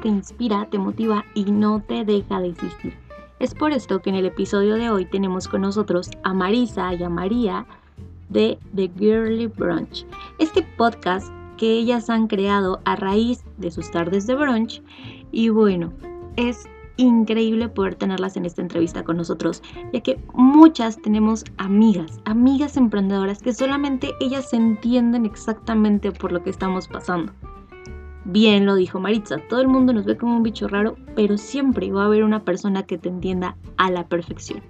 te inspira, te motiva y no te deja de existir. Es por esto que en el episodio de hoy tenemos con nosotros a Marisa y a María de The Girly Brunch. Este podcast que ellas han creado a raíz de sus tardes de brunch y bueno, es increíble poder tenerlas en esta entrevista con nosotros, ya que muchas tenemos amigas, amigas emprendedoras que solamente ellas entienden exactamente por lo que estamos pasando. Bien lo dijo Maritza, todo el mundo nos ve como un bicho raro, pero siempre va a haber una persona que te entienda a la perfección.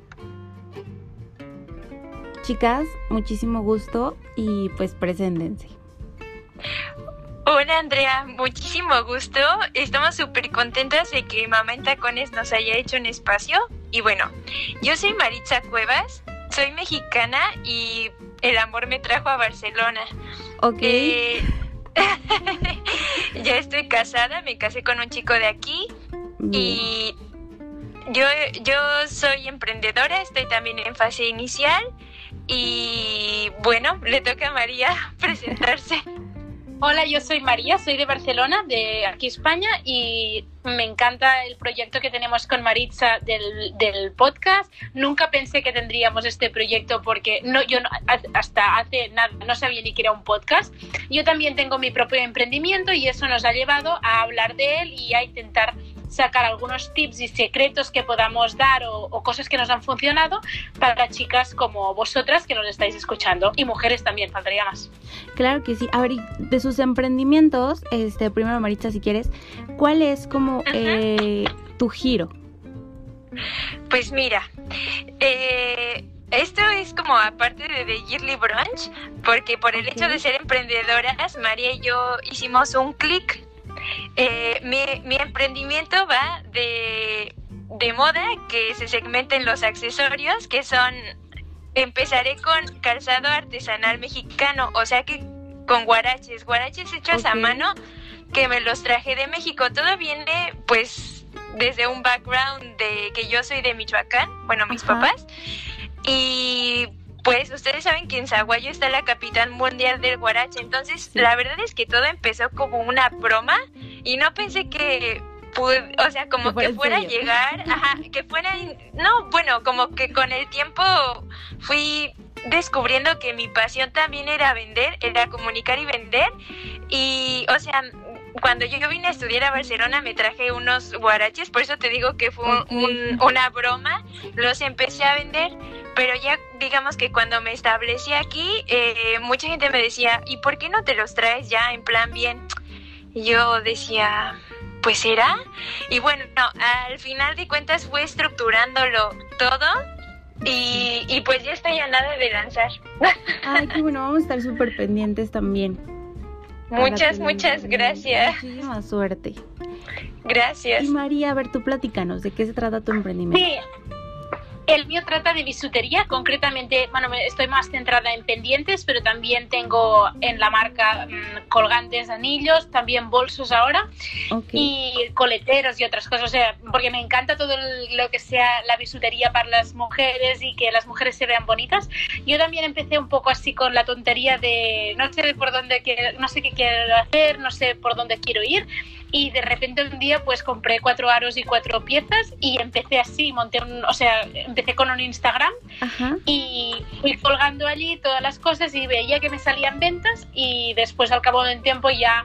Chicas, muchísimo gusto y pues preséntense. Hola Andrea, muchísimo gusto. Estamos súper contentas de que Mamá en Tacones nos haya hecho un espacio. Y bueno, yo soy Maritza Cuevas, soy mexicana y el amor me trajo a Barcelona. Ok. Eh, ya estoy casada, me casé con un chico de aquí y yo, yo soy emprendedora, estoy también en fase inicial y bueno, le toca a María presentarse. Hola, yo soy María, soy de Barcelona, de aquí España, y me encanta el proyecto que tenemos con Maritza del, del podcast. Nunca pensé que tendríamos este proyecto porque no, yo no, hasta hace nada no sabía ni que era un podcast. Yo también tengo mi propio emprendimiento y eso nos ha llevado a hablar de él y a intentar sacar algunos tips y secretos que podamos dar o, cosas que nos han funcionado para chicas como vosotras que nos estáis escuchando y mujeres también, faltaría más. Claro que sí. A ver, de sus emprendimientos, este, primero Maritza, si quieres, ¿cuál es como eh, tu giro? Pues mira, eh, esto es como aparte de The Yearly Brunch, porque por el hecho de ser emprendedoras, María y yo hicimos un clic eh, mi, emprendimiento va de, moda, que se segmenten los accesorios, que son, empezaré con calzado artesanal mexicano, o sea que con guaraches, guaraches hechos a mano, que me los traje de México. Todo viene pues desde un background de que yo soy de Michoacán, bueno, mis papás, y pues ustedes saben que en Zaguayo está la capital mundial del guarache, entonces la verdad es que todo empezó como una broma y no pensé que o sea, como que fuera a llegar, ajá, que fuera, no, bueno, como que con el tiempo fui descubriendo que mi pasión también era vender, era comunicar y vender y, o sea, cuando yo vine a estudiar a Barcelona me traje unos guaraches, por eso te digo que fue una broma, los empecé a vender, pero ya digamos que cuando me establecí aquí, eh, mucha gente me decía, ¿y por qué no te los traes ya en plan bien? Y yo decía, pues será. Y bueno, al final de cuentas fue estructurándolo todo y, y, pues ya estoy a nada de lanzar. Ay, qué bueno, vamos a estar súper pendientes también. Muchas, muchas gracias. Muchísima suerte. Gracias. Y María, a ver, tú platícanos, ¿de qué se trata tu emprendimiento? Sí, el mío trata de bisutería, concretamente, bueno, estoy más centrada en pendientes, pero también tengo en la marca mm, colgantes, anillos, también bolsos ahora y coleteros y otras cosas, o sea, porque me encanta todo lo que sea la bisutería para las mujeres y que las mujeres se vean bonitas. Yo también empecé un poco así con la tontería de no sé por dónde quiero, no sé qué quiero hacer, no sé por dónde quiero ir y de repente un día pues compré cuatro aros y cuatro piezas y empecé así, monté un, o sea, empecé con un Instagram y fui colgando allí todas las cosas y veía que me salían ventas y después al cabo del tiempo ya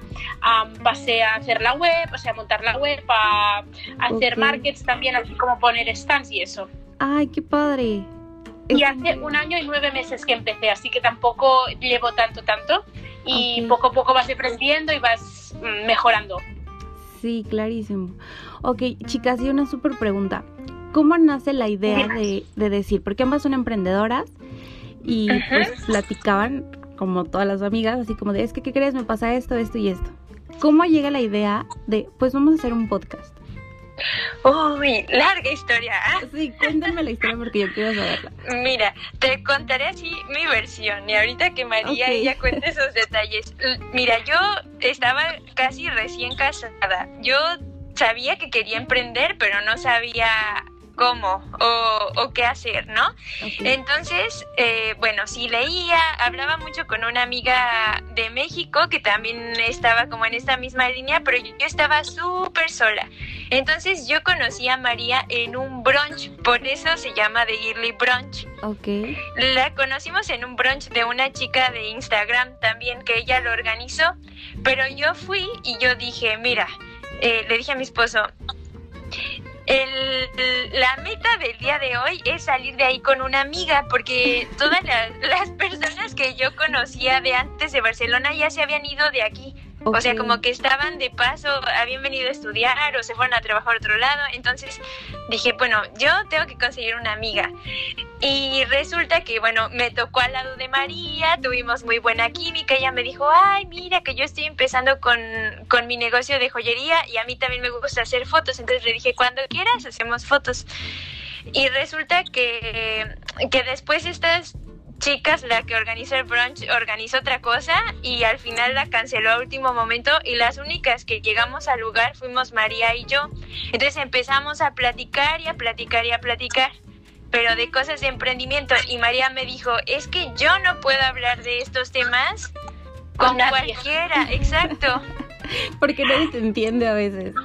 pasé a hacer la web, o sea, a montar la web, a, hacer markets también, así como poner stands y eso. Ay, qué padre. Y hace un año y nueve meses que empecé, así que tampoco llevo tanto, tanto. Y poco a poco vas aprendiendo y vas mm, mejorando. Sí, clarísimo. Ok, chicas, y una súper pregunta. ¿Cómo nace la idea de, decir? Porque ambas son emprendedoras y pues platicaban como todas las amigas, así como de, es que, ¿qué crees? Me pasa esto, esto y esto. ¿Cómo llega la idea de, pues vamos a hacer un podcast? Uy, larga historia. ¿ah? Sí, cuéntame la historia porque yo quiero saberla. Mira, te contaré así mi versión y ahorita que María ella cuente esos detalles. Mira, yo estaba casi recién casada. Yo sabía que quería emprender, pero no sabía cómo o, qué hacer, ¿no? Entonces, eh, bueno, sí leía, hablaba mucho con una amiga de México que también estaba como en esta misma línea, pero yo, estaba súper sola. Entonces yo conocí a María en un brunch, por eso se llama The Yearly Brunch. Ok. La conocimos en un brunch de una chica de Instagram también que ella lo organizó, pero yo fui y yo dije, mira, eh, le dije a mi esposo, el, la meta del día de hoy es salir de ahí con una amiga, porque todas las personas que yo conocía de antes de Barcelona ya se habían ido de aquí. O sea, como que estaban de paso, habían venido a estudiar o se fueron a trabajar a otro lado. Entonces dije, bueno, yo tengo que conseguir una amiga. Y resulta que, bueno, me tocó al lado de María, tuvimos muy buena química. Ella me dijo, ay, mira, que yo estoy empezando con, con mi negocio de joyería y a mí también me gusta hacer fotos. Entonces le dije, cuando quieras, hacemos fotos. Y resulta que, que después estas chicas, la que organizó el brunch, organizó otra cosa y al final la canceló a último momento y las únicas que llegamos al lugar fuimos María y yo. Entonces empezamos a platicar y a platicar y a platicar, pero de cosas de emprendimiento y María me dijo, es que yo no puedo hablar de estos temas con, cualquiera, exacto. Porque nadie te entiende a veces.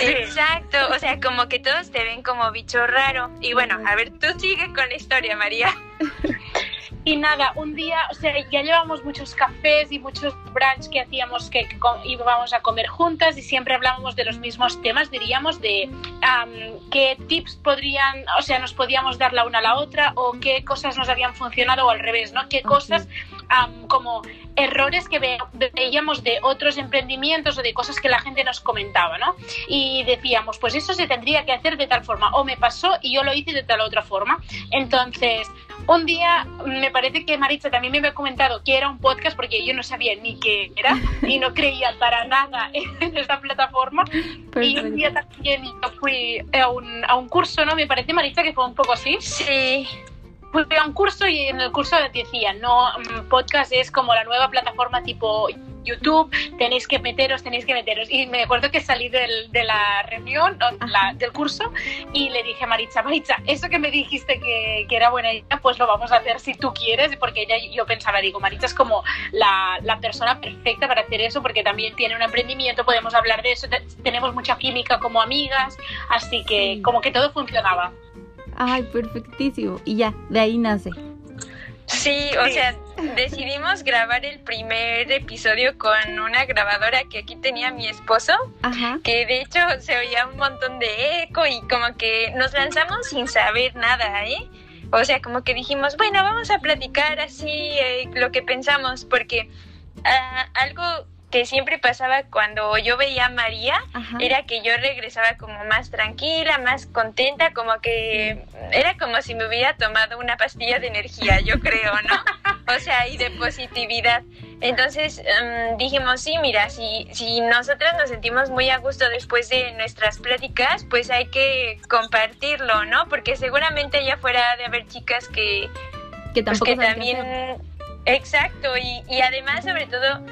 Exacto, o sea, como que todos te ven como bicho raro. Y bueno, a ver, tú sigue con la historia, María. Y nada, un día, o sea, ya llevamos muchos cafés y muchos brunch que hacíamos que íbamos a comer juntas y siempre hablábamos de los mismos temas, diríamos, de qué tips podrían, o sea, nos podíamos dar la una a la otra o qué cosas nos habían funcionado o al revés, ¿no? Qué cosas como errores que veíamos de otros emprendimientos o de cosas que la gente nos comentaba, ¿no? Y decíamos, pues eso se tendría que hacer de tal forma, o me pasó y yo lo hice de tal otra forma. Entonces, un día me parece que Maritza también me había comentado que era un podcast porque yo no sabía ni qué era y no creía para nada en esta plataforma. Y un día también yo fui a un, a un curso, ¿no? Me parece, Maritza, que fue un poco así. Sí fui a un curso y en el curso decían, no, mm, podcast es como la nueva plataforma tipo YouTube, tenéis que meteros, tenéis que meteros. Y me acuerdo que salí del, de la reunión, del curso, y le dije a Maritza, Maritza, eso que me dijiste que, que, era buena idea, pues lo vamos a hacer si tú quieres, porque ella, yo pensaba, digo, Maritza es como la, la persona perfecta para hacer eso, porque también tiene un emprendimiento, podemos hablar de eso, tenemos mucha química como amigas, así que como que todo funcionaba. Ay, perfectísimo. Y ya, de ahí nace. Sí, o sea, decidimos grabar el primer episodio con una grabadora que aquí tenía mi esposo, que de hecho se oía un montón de eco y como que nos lanzamos sin saber nada, ¿eh? O sea, como que dijimos, bueno, vamos a platicar así eh, lo que pensamos, porque ah, algo que siempre pasaba cuando yo veía a María era que yo regresaba como más tranquila, más contenta, como que era como si me hubiera tomado una pastilla de energía, yo creo, ¿no? O sea, y de positividad. Entonces em, dijimos, sí, mira, si, si nosotras nos sentimos muy a gusto después de nuestras pláticas, pues hay que compartirlo, ¿no? Porque seguramente allá fuera de haber chicas que, que, pues también... Exacto, y, y además sobre todo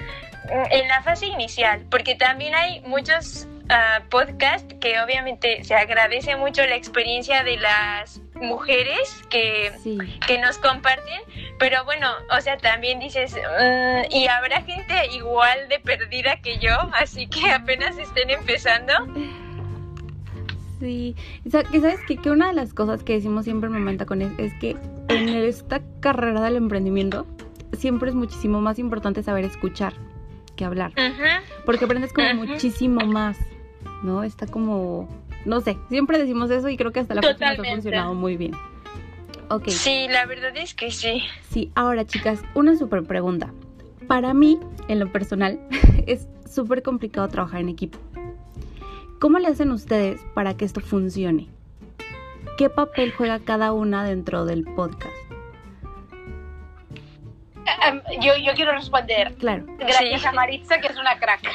en la fase inicial, porque también hay muchos uh, podcasts que obviamente se agradece mucho la experiencia de las mujeres que, que nos comparten, pero bueno, o sea, también dices, mm, y habrá gente igual de perdida que yo, así que apenas estén empezando. Sí, sabes que, que una de las cosas que decimos siempre en Momenta con es, es que en esta carrera del emprendimiento siempre es muchísimo más importante saber escuchar que hablar. Porque aprendes como muchísimo más, ¿no? Está como, no sé, siempre decimos eso y creo que hasta la próxima ha funcionado muy bien. Okay. Sí, la verdad es que sí. Sí, ahora chicas, una súper pregunta. Para mí, en lo personal, es súper complicado trabajar en equipo. ¿Cómo le hacen ustedes para que esto funcione? ¿Qué papel juega cada una dentro del podcast? Yo, yo quiero responder. Claro. Gracias a Maritza, que es una crack.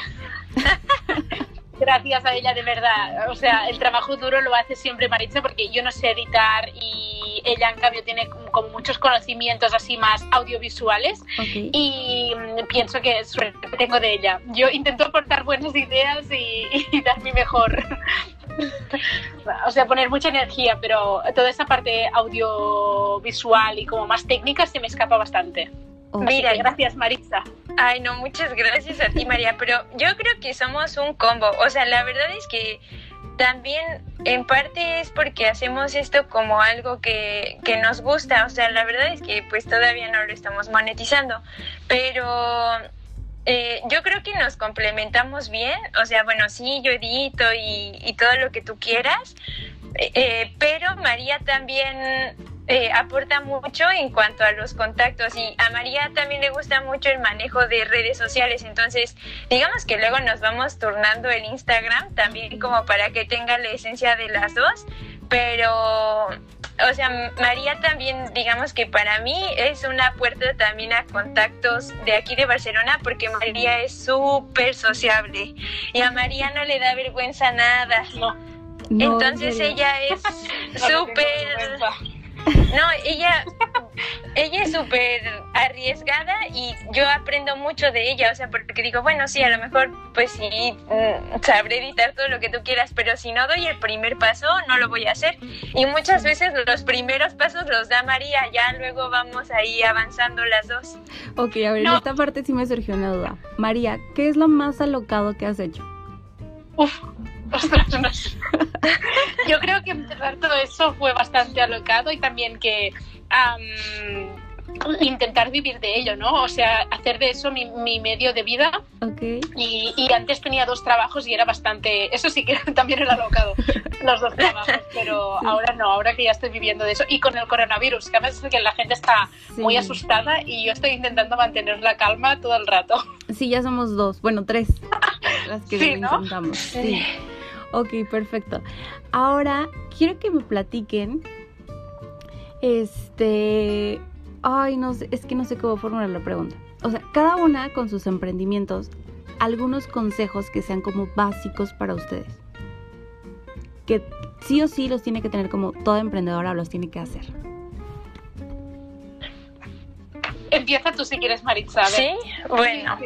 Gracias a ella, de verdad. O sea, el trabajo duro lo hace siempre Maritza porque yo no sé editar y ella, en cambio, tiene como muchos conocimientos así más audiovisuales y mm, pienso que es que tengo de ella. Yo intento aportar buenas ideas y, dar mi mejor. o sea, poner mucha energía, pero toda esa parte audiovisual y como más técnica se me escapa bastante. Mira, gracias Marisa. Ay, no, muchas gracias a ti María, pero yo creo que somos un combo. O sea, la verdad es que también en parte es porque hacemos esto como algo que, que, nos gusta, o sea, la verdad es que pues todavía no lo estamos monetizando, pero eh, yo creo que nos complementamos bien, o sea, bueno, sí, yo edito y, y todo lo que tú quieras, eh, eh, pero María también aporta mucho en cuanto a los contactos y a María también le gusta mucho el manejo de redes sociales, entonces digamos que luego nos vamos turnando el Instagram también como para que tenga la esencia de las dos, pero o sea, María también, digamos que para mí es una puerta también a contactos de aquí de Barcelona, porque María es súper sociable y a María no le da vergüenza nada. No. Entonces ella es súper... No, ella ella es súper arriesgada y yo aprendo mucho de ella, o sea, porque digo, bueno, sí, a lo mejor pues sí, mm, sabré editar todo lo que tú quieras, pero si no doy el primer paso, no lo voy a hacer. Y muchas veces los primeros pasos los da María, ya luego vamos ahí avanzando las dos. Ok, a ver, en esta parte sí me surgió una duda. María, ¿qué es lo más alocado que has hecho? Uf, Yo creo que empezar todo eso fue bastante alocado y también que intentar vivir de ello, ¿no? O sea, hacer de eso mi, medio de vida. Okay. Y, antes tenía dos trabajos y era bastante, eso sí que también era alocado, los dos trabajos, pero ahora no, ahora que ya estoy viviendo de eso. Y con el coronavirus, que a veces que la gente está muy asustada y yo estoy intentando mantener la calma todo el rato. Sí, ya somos dos, bueno, tres las que sí, intentamos. Sí. Ok, perfecto. Ahora quiero que me platiquen este, ay, no sé, es que no sé cómo formular la pregunta. O sea, cada una con sus emprendimientos, algunos consejos que sean como básicos para ustedes. Que sí o sí los tiene que tener como toda emprendedora los tiene que hacer. Empieza tú si quieres, Maritza. Sí, bueno.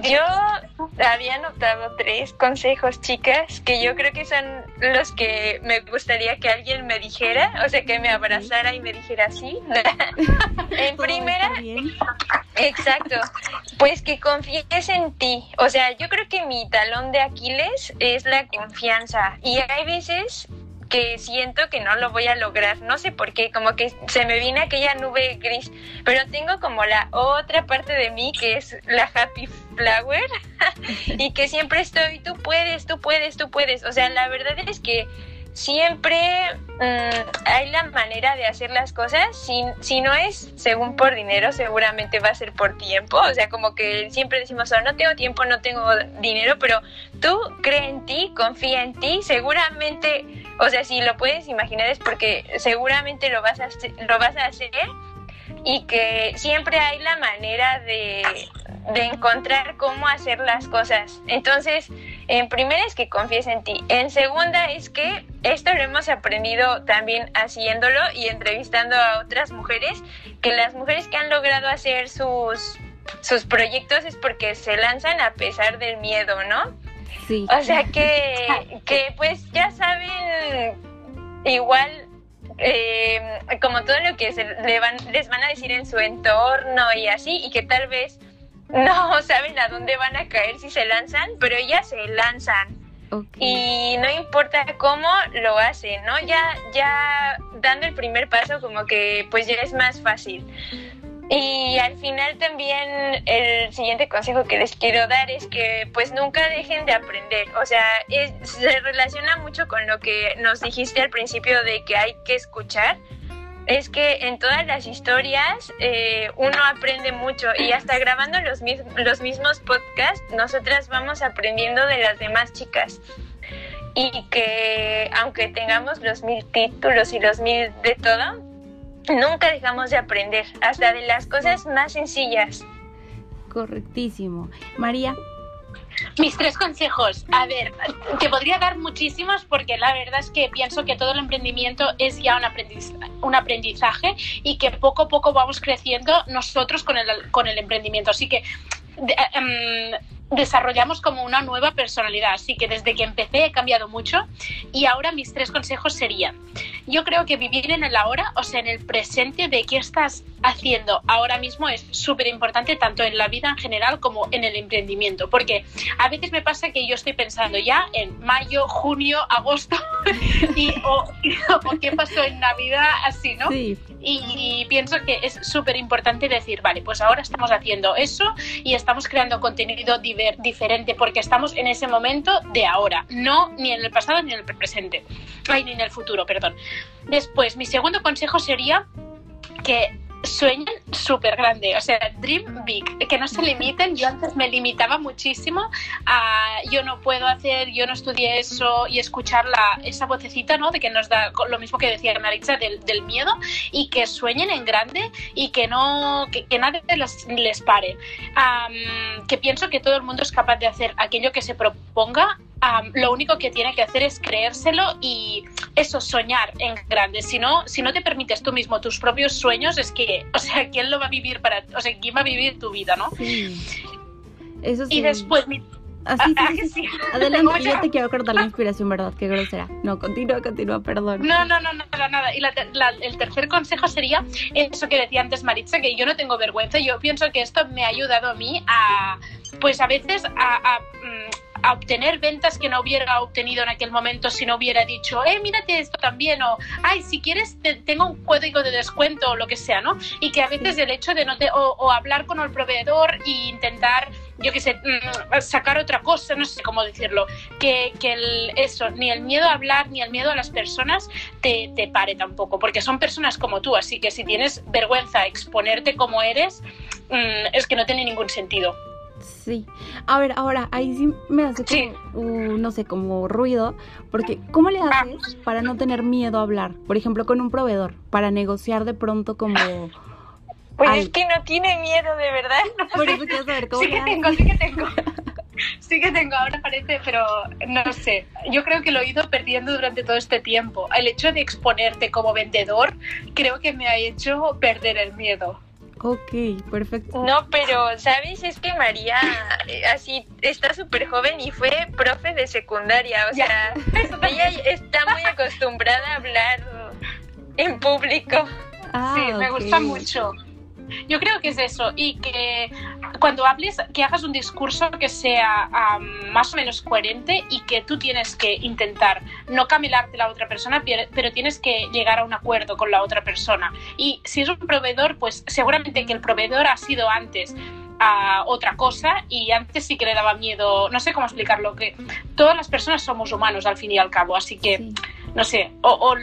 yo había anotado tres consejos, chicas, que yo creo que son los que me gustaría que alguien me dijera, o sea, que me abrazara y me dijera así. en primera, exacto, pues que confíes en ti. O sea, yo creo que mi talón de Aquiles es la confianza. Y hay veces que siento que no lo voy a lograr. No sé por qué, como que se me viene aquella nube gris, pero tengo como la otra parte de mí que es la happy flower y que siempre estoy, tú puedes, tú puedes, tú puedes. O sea, la verdad es que siempre mm, hay la manera de hacer las cosas. Si, si no es según por dinero, seguramente va a ser por tiempo. O sea, como que siempre decimos, oh, no tengo tiempo, no tengo dinero, pero tú cree en ti, confía en ti, seguramente, o sea, si lo puedes imaginar es porque seguramente lo vas a, lo vas a hacer y que siempre hay la manera de, de encontrar cómo hacer las cosas. Entonces, en primera es que confíes en ti. En segunda es que esto lo hemos aprendido también haciéndolo y entrevistando a otras mujeres, que las mujeres que han logrado hacer sus, sus proyectos es porque se lanzan a pesar del miedo, ¿no? Sí. O sea que, que pues ya saben igual eh, como todo lo que se le van, les van a decir en su entorno y así, y que tal vez no saben a dónde van a caer si se lanzan, pero ellas se lanzan. Y no importa cómo lo hacen, ¿no? Ya, ya dando el primer paso como que pues ya es más fácil. Y al final también el siguiente consejo que les quiero dar es que pues nunca dejen de aprender. O sea, se relaciona mucho con lo que nos dijiste al principio de que hay que escuchar es que en todas las historias eh, uno aprende mucho y hasta grabando los, los mismos podcasts, nosotras vamos aprendiendo de las demás chicas. Y que aunque tengamos los mil títulos y los mil de todo, nunca dejamos de aprender, hasta de las cosas más sencillas. Correctísimo. María. Mis tres consejos. A ver, te podría dar muchísimos porque la verdad es que pienso que todo el emprendimiento es ya un, un aprendizaje y que poco a poco vamos creciendo nosotros con el, con el emprendimiento. Así que em, desarrollamos como una nueva personalidad. Así que desde que empecé he cambiado mucho y ahora mis tres consejos serían, yo creo que vivir en el ahora, o sea, en el presente de qué estás haciendo ahora mismo es súper importante tanto en la vida en general como en el emprendimiento, porque a veces me pasa que yo estoy pensando ya en mayo, junio, agosto y o, qué pasó en Navidad, así, ¿no? Sí. Y, pienso que es súper importante decir, vale, pues ahora estamos haciendo eso y estamos creando contenido diferente porque estamos en ese momento de ahora, no ni en el pasado ni en el presente, ay, ni en el futuro, perdón. Después, mi segundo consejo sería que sueñen súper grande, o sea, dream big, que no se limiten. Yo antes me limitaba muchísimo a yo no puedo hacer, yo no estudié eso y escuchar la, esa vocecita, ¿no? De que nos da lo mismo que decía Maritza del, del miedo y que sueñen en grande y que no, que, que nadie les, les pare. que pienso que todo el mundo es capaz de hacer aquello que se proponga lo único que tiene que hacer es creérselo y eso, soñar en grande. Si no, si no te permites tú mismo tus propios sueños, es que, o sea, ¿quién lo va a vivir para, o sea, quién va a vivir tu vida, no? Eso sí. Y después, mi... Así, ah, sí, sí, Adelante, yo te quiero cortar la inspiración, ¿verdad? Qué grosera. No, continúa, continúa, perdón. No, no, no, nada, nada. Y el tercer consejo sería eso que decía antes Maritza, que yo no tengo vergüenza. Yo pienso que esto me ha ayudado a mí a, pues a veces a, mm, a obtener ventas que no hubiera obtenido en aquel momento si no hubiera dicho, eh, mírate esto también, o, ay, si quieres, tengo un código de descuento o lo que sea, ¿no? Y que a veces el hecho de no te, o, hablar con el proveedor e intentar, yo qué sé, mm, sacar otra cosa, no sé cómo decirlo, que, que el, eso, ni el miedo a hablar, ni el miedo a las personas te, te pare tampoco, porque son personas como tú, así que si tienes vergüenza exponerte como eres, mm, es que no tiene ningún sentido. Sí. A ver, ahora, ahí sí me hace como, no sé, como ruido, porque ¿cómo le ah. haces para no tener miedo a hablar? Por ejemplo, con un proveedor, para negociar de pronto como... Pues es que no tiene miedo, de verdad. Por eso quiero saber cómo Sí que tengo, sí que tengo. Sí que tengo, ahora parece, pero no sé. Yo creo que lo he ido perdiendo durante todo este tiempo. El hecho de exponerte como vendedor creo que me ha hecho perder el miedo. Ok, perfecto. No, pero, ¿sabes? Es que María, eh, así, está súper joven y fue profe de secundaria. O sea, ella está muy acostumbrada a hablar en público. Ah, sí, me gusta mucho. Yo creo que es eso y que cuando hables, que hagas un discurso que sea más o menos coherente y que tú tienes que intentar no camelarte la otra persona, pero tienes que llegar a un acuerdo con la otra persona. Y si es un proveedor, pues seguramente que el proveedor ha sido antes a otra cosa y antes sí que le daba miedo, no sé cómo explicarlo, que todas las personas somos humanos al fin y al cabo, así que no sé, o,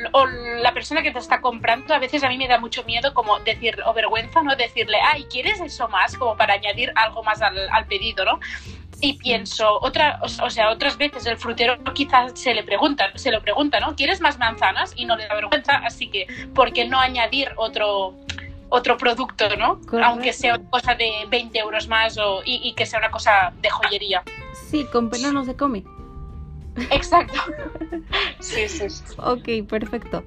la persona que te está comprando, a veces a mí me da mucho miedo como decir, o vergüenza, ¿no? Decirle, ay, ¿quieres eso más? Como para añadir algo más al, pedido, ¿no? Y pienso, otra, o, sea, otras veces el frutero quizás se le pregunta, se lo pregunta, ¿no? ¿Quieres más manzanas? Y no le da vergüenza, así que, ¿por qué no añadir otro, otro producto, ¿no? Aunque sea una cosa de 20 euros más o, y, y, que sea una cosa de joyería. Sí, con pena no se come. Exacto. Sí, sí. Ok, perfecto.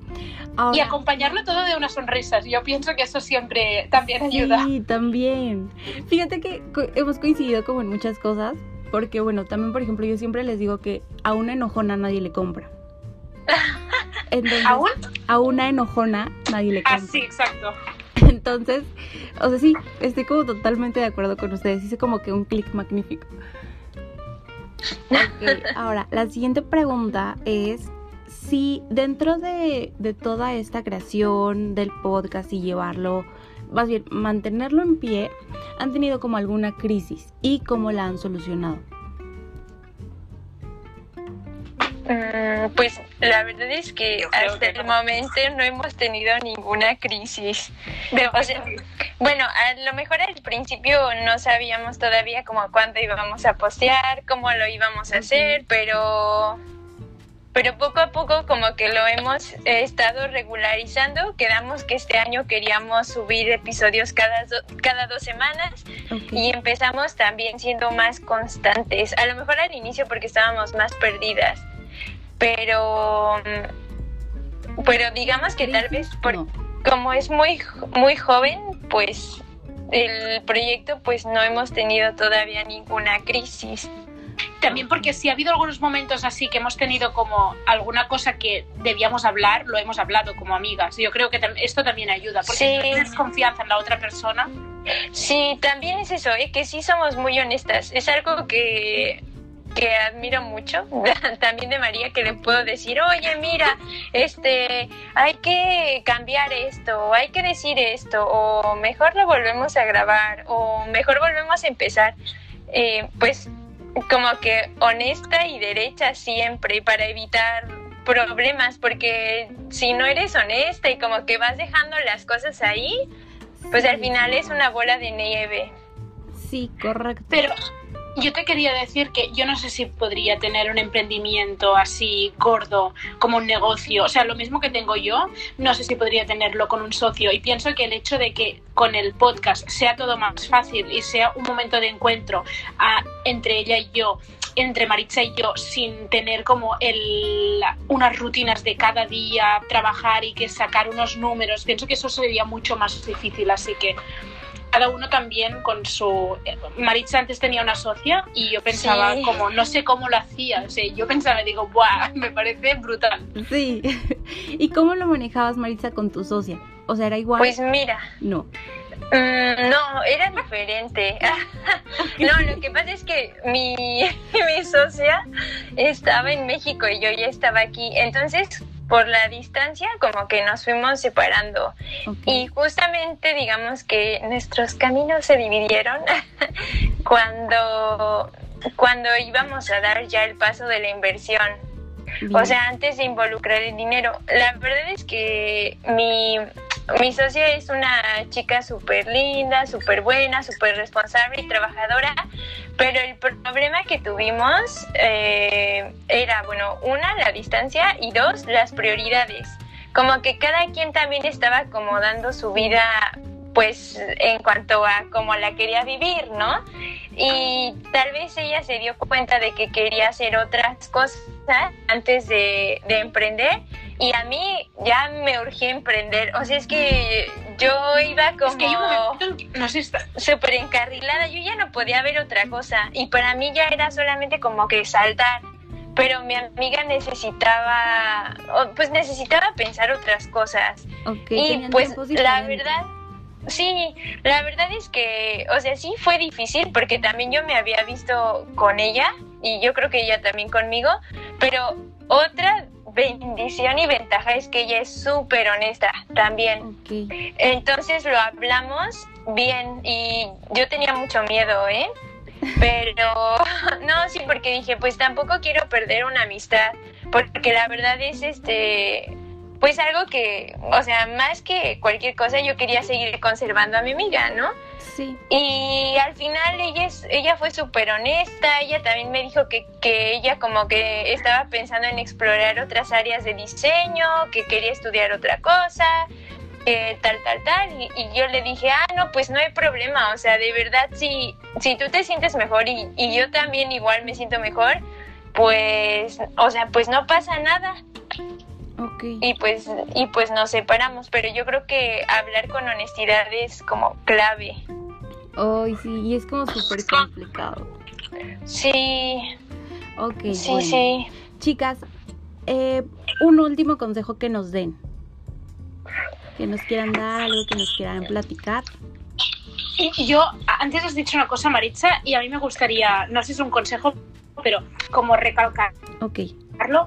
Y acompañarlo todo de unas sonrisas. Yo pienso que eso siempre también ayuda. Sí, también. Fíjate que hemos coincidido como en muchas cosas. Porque, bueno, también, por ejemplo, yo siempre les digo que a una enojona nadie le compra. ¿A, a una enojona nadie le ah, compra. Ah, sí, exacto. Entonces, o sea, sí, estoy como totalmente de acuerdo con ustedes. Hice como que un clic magnífico. ahora, la siguiente pregunta es si dentro de, de, toda esta creación del podcast y llevarlo, más bien mantenerlo en pie, han tenido como alguna crisis y cómo la han solucionado. Pues la verdad es que hasta el momento no hemos tenido ninguna crisis. bueno, a lo mejor al principio no sabíamos todavía como cuándo íbamos a postear, cómo lo íbamos a hacer, pero pero poco a poco como que lo hemos estado regularizando. Quedamos que este año queríamos subir episodios cada, cada dos semanas y empezamos también siendo más constantes. A lo mejor al inicio porque estábamos más perdidas pero pero digamos que tal vez por, como es muy muy joven pues el proyecto pues no hemos tenido todavía ninguna crisis. También porque si ha habido algunos momentos así que hemos tenido como alguna cosa que debíamos hablar, lo hemos hablado como amigas. Yo creo que esto también ayuda, porque si tienes confianza en la otra persona. Sí, también es eso, ¿eh? que sí somos muy honestas. Es algo que que admiro mucho, también de María, que le puedo decir, oye, mira, este, hay que cambiar esto, hay que decir esto, o mejor lo volvemos a grabar, o mejor volvemos a empezar. Eh, pues como que honesta y derecha siempre para evitar problemas, porque si no eres honesta y como que vas dejando las cosas ahí, pues al final es una bola de nieve. Sí, correcto. Pero yo te quería decir que yo no sé si podría tener un emprendimiento así gordo como un negocio. O sea, lo mismo que tengo yo, no sé si podría tenerlo con un socio. Y pienso que el hecho de que con el podcast sea todo más fácil y sea un momento de encuentro ah, entre ella y yo, entre Maritza y yo, sin tener como el, unas rutinas de cada día, trabajar y que sacar unos números, pienso que eso sería mucho más difícil. Así que cada uno también con su... Maritza antes tenía una socia y yo pensaba como, no sé cómo lo hacía, o sea, yo pensaba, digo, ¡buah! Me parece brutal. Sí. ¿Y cómo lo manejabas, Maritza, con tu socia? O sea, ¿era igual? Pues mira. No. Mm, no, era diferente. no, lo que pasa es que mi, mi socia estaba en México y yo ya estaba aquí. Entonces, por la distancia como que nos fuimos separando. Y justamente digamos que nuestros caminos se dividieron cuando cuando íbamos a dar ya el paso de la inversión. O sea antes de involucrar el dinero. La verdad es que mi mi socia es una chica súper linda, súper buena, súper responsable y trabajadora, pero el problema que tuvimos eh, era, bueno, una, la distancia y dos, las prioridades. Como que cada quien también estaba acomodando su vida pues en cuanto a cómo la quería vivir, ¿no? Y tal vez ella se dio cuenta de que quería hacer otras cosas antes de, de emprender y a mí ya me urgía emprender. O sea, es que yo iba como no sé, súper encarrilada. Yo ya no podía ver otra cosa. Y para mí ya era solamente como que saltar. Pero mi amiga necesitaba, pues necesitaba pensar otras cosas. y pues la verdad, sí, la verdad es que, o sea, sí fue difícil porque también yo me había visto con ella y yo creo que ella también conmigo, pero otra bendición y ventaja es que ella es súper honesta también. Entonces lo hablamos bien y yo tenía mucho miedo, ¿eh? Pero no, sí, porque dije, pues tampoco quiero perder una amistad, porque la verdad es este, pues algo que, o sea, más que cualquier cosa, yo quería seguir conservando a mi amiga, ¿no? Y al final ella, ella fue súper honesta, ella también me dijo que, que ella como que estaba pensando en explorar otras áreas de diseño, que quería estudiar otra cosa, tal, tal, tal. Y, yo le dije, ah, no, pues no hay problema. O sea, de verdad, si, si tú te sientes mejor y, y, yo también igual me siento mejor, pues, o sea, pues no pasa nada. Okay. Y pues, y pues nos separamos, pero yo creo que hablar con honestidad es como clave. Ay, sí, y es como súper complicado. Sí. Ok, sí, sí. Chicas, eh, un último consejo que nos den. Que nos quieran dar algo, que nos quieran platicar. Yo, antes has dicho una cosa, Maritza, y a mí me gustaría, no sé si es un consejo, pero como recalcar. Ok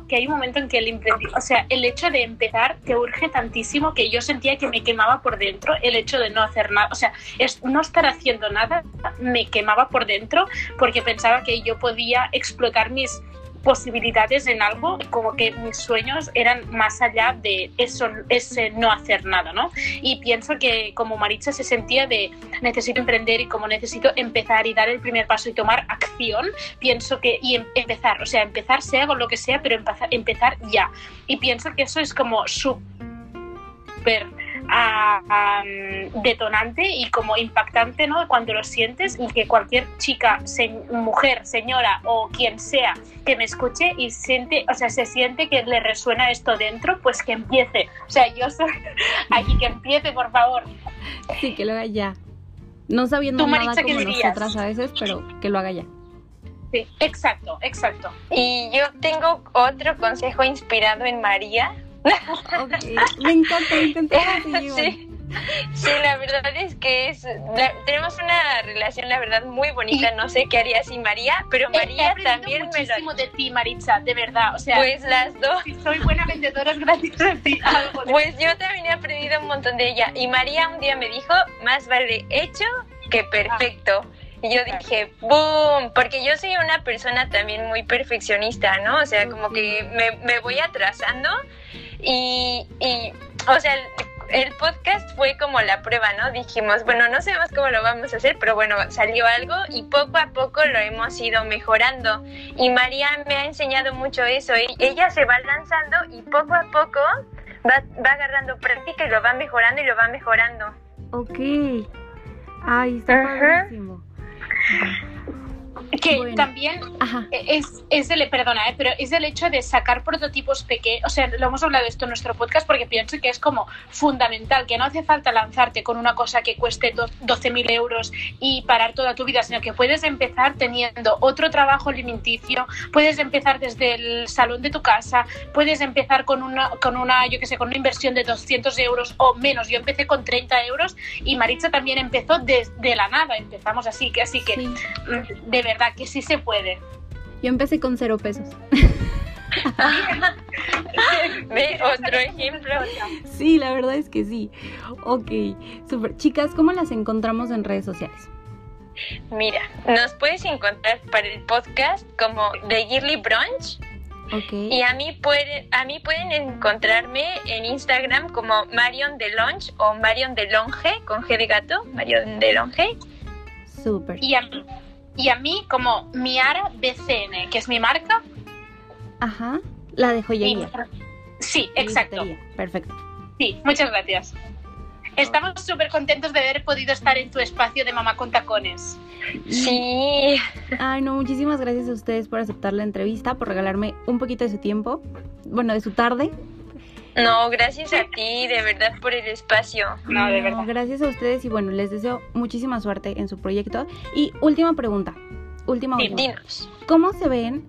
que hay un momento en que el o sea, el hecho de empezar te urge tantísimo que yo sentía que me quemaba por dentro el hecho de no hacer nada, o sea, es, no estar haciendo nada me quemaba por dentro porque pensaba que yo podía explotar mis posibilidades en algo, como que mis sueños eran más allá de eso, ese no hacer nada, ¿no? Y pienso que como Maritza se sentía de necesito emprender y como necesito empezar y dar el primer paso y tomar acción, pienso que y em, empezar, o sea, empezar sea con lo que sea, pero empezar, empezar ya. Y pienso que eso es como súper detonante y como impactante ¿no? cuando lo sientes y que cualquier chica, mujer, señora o quien sea que me escuche y siente, o sea, se siente que le resuena esto dentro, pues que empiece. O sea, yo soy aquí que empiece, por favor. Sí, que lo haga ya. No sabiendo Tú, nada Maritza, ¿qué como nosotras a veces, pero que lo haga ya. Sí, exacto, exacto. Y yo tengo otro consejo inspirado en María. Ok, Me encanta, llevan. Sí. Sí, la verdad es que es, la- tenemos una relación, la verdad, muy bonita. No sé qué haría sin María, pero He- he María aprendido también me lo... muchísimo de ti, Maritza, de verdad. O sea, Pues las dos. si soy buena vendedora es gracias a ti. Algo de- Pues yo también he aprendido un montón de ella. Y María un día me dijo, más vale hecho que perfecto. Y yo dije, ¡boom! Porque yo soy una persona también muy perfeccionista, ¿no? O sea, como que me, me voy atrasando y, y, o sea, el, el podcast fue como la prueba, ¿no? Dijimos, bueno, no sabemos cómo lo vamos a hacer, pero bueno, salió algo y poco a poco lo hemos ido mejorando. Y María me ha enseñado mucho eso. E- Ella se va lanzando y poco a poco va, va agarrando práctica y lo va mejorando y lo va mejorando. Ok. Ay, está padrísimo. Que Bueno. también Ajá. es, es el, perdona, eh, pero es el hecho de sacar prototipos pequeños, o sea, lo hemos hablado esto en nuestro podcast porque pienso que es como fundamental, que no hace falta lanzarte con una cosa que cueste do- 12.000 euros y parar toda tu vida, sino que puedes empezar teniendo otro trabajo alimenticio, puedes empezar desde el salón de tu casa, puedes empezar con una, con una yo que sé, con una inversión de 200 euros o menos. Yo empecé con 30 euros y Maritza también empezó desde la nada, empezamos así, que así que Sí. mm, de verdad que sí se puede. Yo empecé con cero pesos. Ve otro ejemplo. Sí, la verdad es que sí. Ok, super. Chicas, ¿cómo las encontramos en redes sociales? Mira, nos puedes encontrar para el podcast como The Yearly Brunch Ok. y a mí, puede, a mí pueden encontrarme en Instagram como Marion de Lunch o Marion de Longe con G de gato, Marion de Longe. Súper. Y a, mí- y a mí como Miara BCN, que es mi marca. Ajá. La de y- joyería. sí, exacto. Perfecto. Sí, muchas gracias. Estamos súper contentos de haber podido estar en tu espacio de Mamá con Tacones. Sí, Ay, no, muchísimas gracias a ustedes por aceptar la entrevista, por regalarme un poquito de su tiempo, bueno, de su tarde. No, gracias a ti, de verdad, por el espacio. No, de verdad. Gracias a ustedes y bueno, les deseo muchísima suerte en su proyecto. Y última pregunta, última, Sí. Dinos. ¿Cómo se ven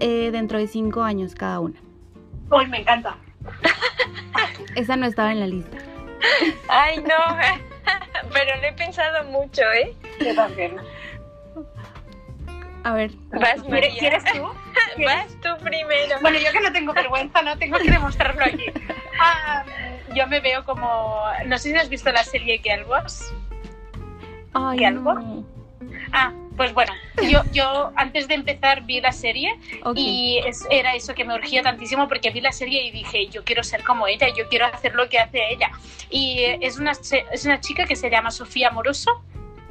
eh, dentro de cinco años cada una? Hoy me encanta. Esa no estaba en la lista. Ay, no, pero lo he pensado mucho, ¿eh? Yo también. A ver, Vas, ¿Quieres, María. quieres tú? Vas tú primero. Bueno, yo que no tengo vergüenza, no tengo que demostrarlo aquí. Ah, yo me veo como. No sé si has visto la serie Girl Boss. ay, ¿Qué algo? no. Ah, pues bueno, yo, yo antes de empezar vi la serie Ok. y es- era eso que me urgía tantísimo porque vi la serie y dije, yo quiero ser como ella, yo quiero hacer lo que hace ella. Y es una, es una chica que se llama Sofía Moroso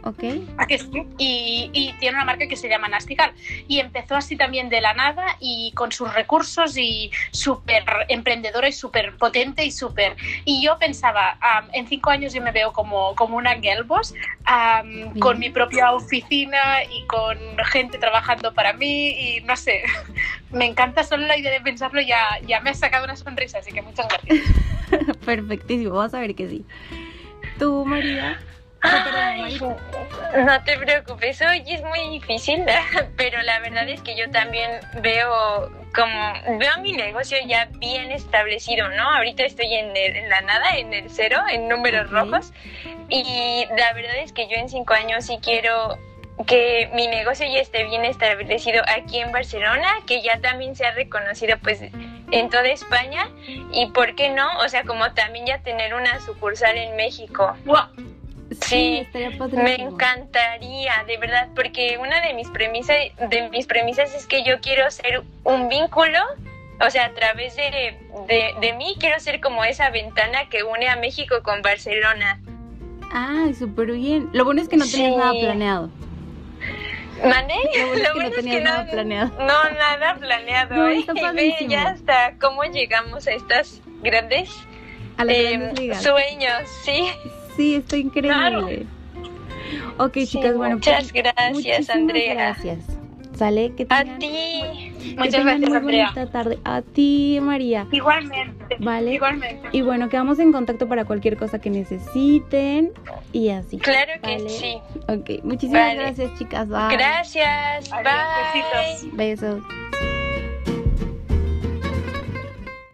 Ok. ¿A que sí? y, y tiene una marca que se llama Nastigal. Y empezó así también de la nada y con sus recursos y súper emprendedora y súper potente y súper... Y yo pensaba, en cinco años yo me veo como, como una am, Bien. con mi propia oficina y con gente trabajando para mí y no sé, me encanta solo la idea de pensarlo, ya, ya me ha sacado una sonrisa, así que muchas gracias. Perfectísimo, vas a ver que sí. ¿Tú, María? Ay, no te preocupes, hoy es muy difícil, pero la verdad es que yo también veo como veo mi negocio ya bien establecido, ¿no? Ahorita estoy en, el- en la nada, en el cero, en números rojos, y la verdad es que yo en cinco años sí quiero que mi negocio ya esté bien establecido aquí en Barcelona, que ya también sea reconocido pues en toda España y por qué no, o sea, como también ya tener una sucursal en México. Sí, Me encantaría, de verdad, porque una de mis premisas, de mis premisas es que yo quiero ser un vínculo, o sea, a través de, de, de mí quiero ser como esa ventana que une a México con Barcelona. Ay, súper bien. Lo bueno es que no tenías Sí. nada planeado. ¿Mané? Lo bueno es que no tenías nada planeado. No, nada planeado. No, ¿eh? está Y ve ya hasta cómo llegamos a estas grandes, A eh, grandes sueños, sí. Sí, está increíble. Ok, Sí, chicas, bueno. muchas pues, gracias, Andrea. Gracias. ¿Sale? Que A tengan, ti. que Muchas gracias, muy Andrea. bonita tarde. A ti, María. Igualmente. Vale. Igualmente. Y bueno, quedamos en contacto para cualquier cosa que necesiten y así. Claro que Vale. sí. Ok, muchísimas Vale. gracias, chicas. Bye. Gracias. Adiós, Bye. besitos. Besos.